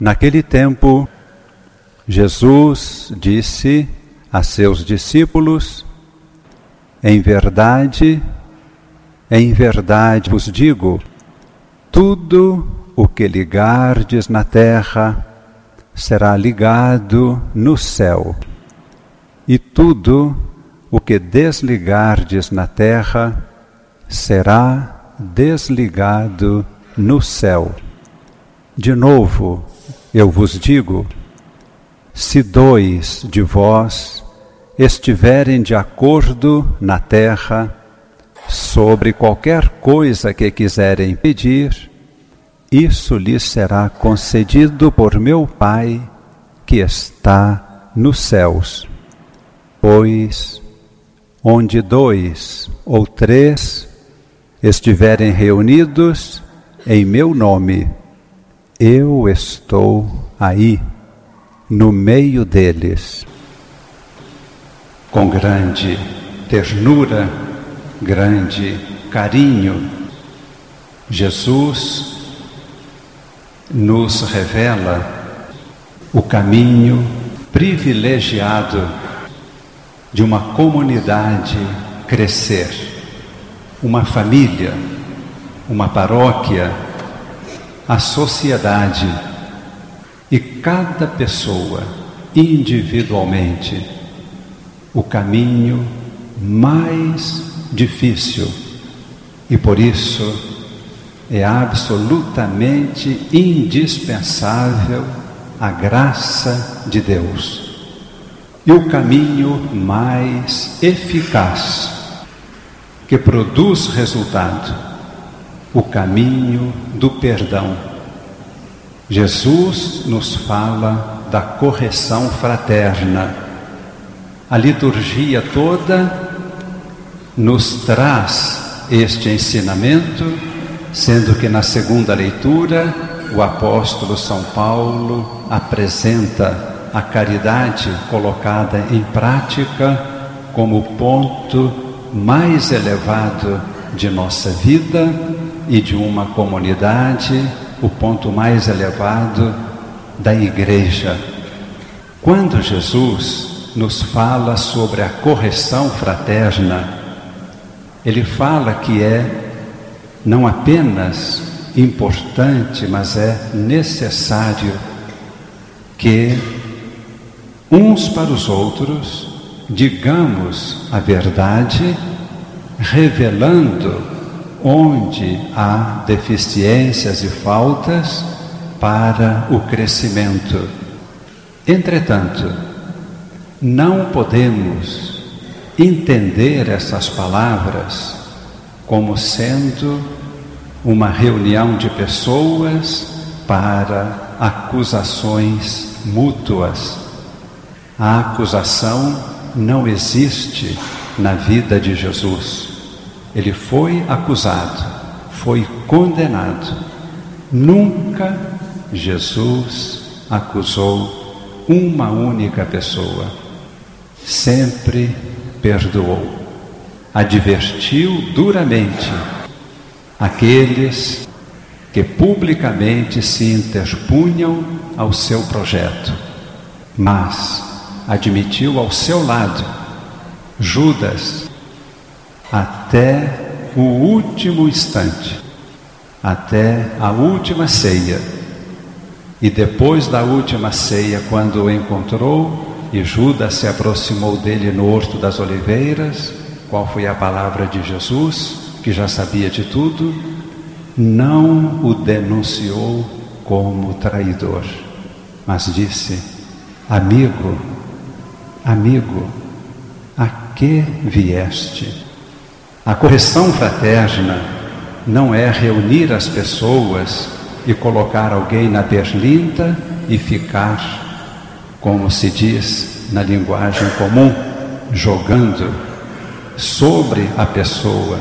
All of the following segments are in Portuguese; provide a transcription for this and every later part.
Naquele tempo, Jesus disse a seus discípulos: Em verdade, em verdade vos digo, tudo o que ligardes na terra será ligado no céu, e tudo o que desligardes na terra será desligado no céu. De novo, eu vos digo: se dois de vós estiverem de acordo na terra sobre qualquer coisa que quiserem pedir, isso lhes será concedido por meu Pai que está nos céus. Pois onde dois ou três estiverem reunidos em meu nome, eu estou aí, no meio deles. Com grande ternura, grande carinho, Jesus nos revela o caminho privilegiado de uma comunidade crescer, uma família, uma paróquia a sociedade e cada pessoa individualmente o caminho mais difícil. E por isso é absolutamente indispensável a graça de Deus e o caminho mais eficaz que produz resultado o caminho do perdão. Jesus nos fala da correção fraterna. A liturgia toda nos traz este ensinamento, sendo que na segunda leitura o apóstolo São Paulo apresenta a caridade colocada em prática como ponto mais elevado de nossa vida e de uma comunidade, o ponto mais elevado da igreja. Quando Jesus nos fala sobre a correção fraterna, ele fala que é não apenas importante, mas é necessário que uns para os outros digamos a verdade, revelando onde há deficiências e faltas para o crescimento. Entretanto, não podemos entender essas palavras como sendo uma reunião de pessoas para acusações mútuas. A acusação não existe na vida de Jesus. Ele foi acusado, foi condenado. Nunca Jesus acusou uma única pessoa. Sempre perdoou. Advertiu duramente aqueles que publicamente se interpunham ao seu projeto, mas admitiu ao seu lado Judas, até o último instante, até a última ceia. E depois da última ceia, quando o encontrou e Judas se aproximou dele no Horto das Oliveiras, qual foi a palavra de Jesus, que já sabia de tudo? Não o denunciou como traidor, mas disse: Amigo, amigo, a que vieste? A correção fraterna não é reunir as pessoas e colocar alguém na berlinda e ficar, como se diz na linguagem comum, jogando sobre a pessoa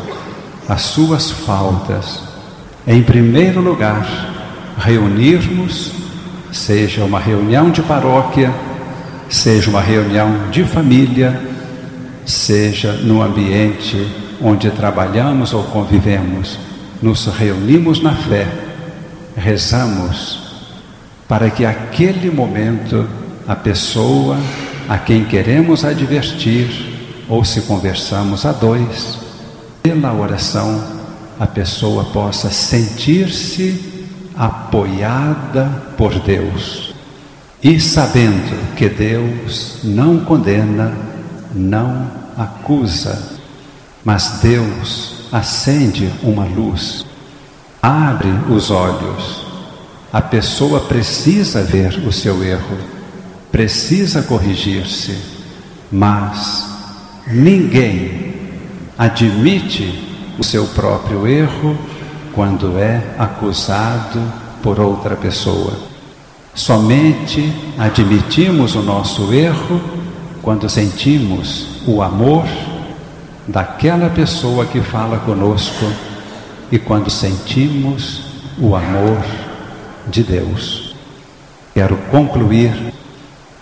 as suas faltas. Em primeiro lugar, reunirmos, seja uma reunião de paróquia, seja uma reunião de família, seja no ambiente onde trabalhamos ou convivemos, nos reunimos na fé, rezamos para que aquele momento a pessoa a quem queremos advertir, ou se conversamos a dois, pela oração a pessoa possa sentir-se apoiada por Deus. E sabendo que Deus não condena, não acusa, mas Deus acende uma luz, abre os olhos. A pessoa precisa ver o seu erro, precisa corrigir-se, mas ninguém admite o seu próprio erro quando é acusado por outra pessoa. Somente admitimos o nosso erro quando sentimos o amor daquela pessoa que fala conosco e quando sentimos o amor de Deus. Quero concluir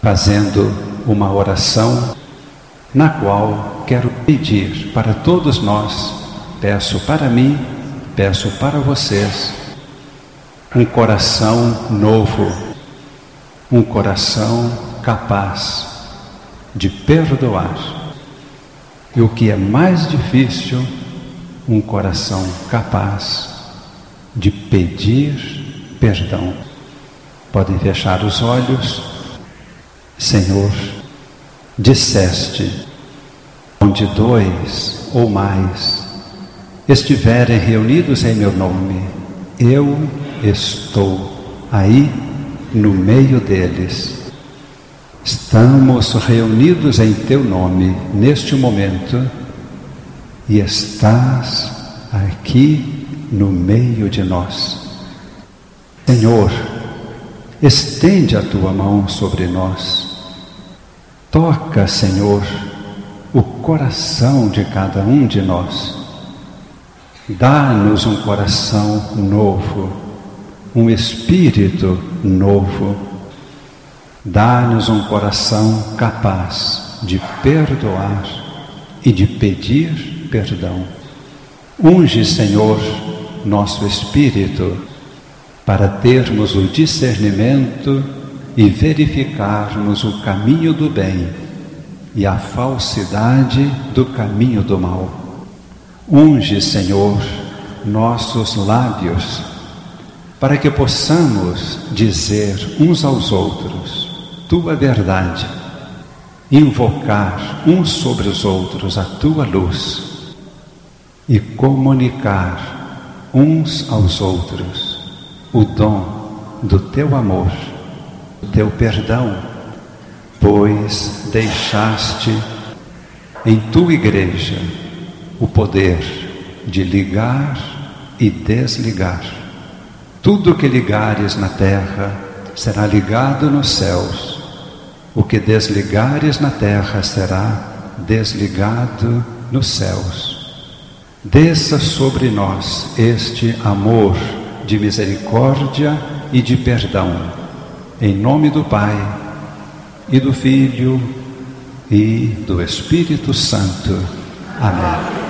fazendo uma oração na qual quero pedir para todos nós, peço para mim, peço para vocês, um coração novo, um coração capaz de perdoar e o que é mais difícil, um coração capaz de pedir perdão. Podem fechar os olhos. Senhor, disseste: onde dois ou mais estiverem reunidos em meu nome, eu estou aí no meio deles. Estamos reunidos em teu nome neste momento e estás aqui no meio de nós. Senhor, estende a tua mão sobre nós. Toca, Senhor, o coração de cada um de nós. Dá-nos um coração novo, um espírito novo Dá-nos um coração capaz de perdoar e de pedir perdão. Unge, Senhor, nosso espírito para termos o discernimento e verificarmos o caminho do bem e a falsidade do caminho do mal. Unge, Senhor, nossos lábios para que possamos dizer uns aos outros tua verdade, invocar uns sobre os outros a tua luz e comunicar uns aos outros o dom do teu amor, do teu perdão, pois deixaste em tua igreja o poder de ligar e desligar. Tudo que ligares na terra será ligado nos céus o que desligares na terra será desligado nos céus. Desça sobre nós este amor de misericórdia e de perdão, em nome do Pai e do Filho e do Espírito Santo. Amém.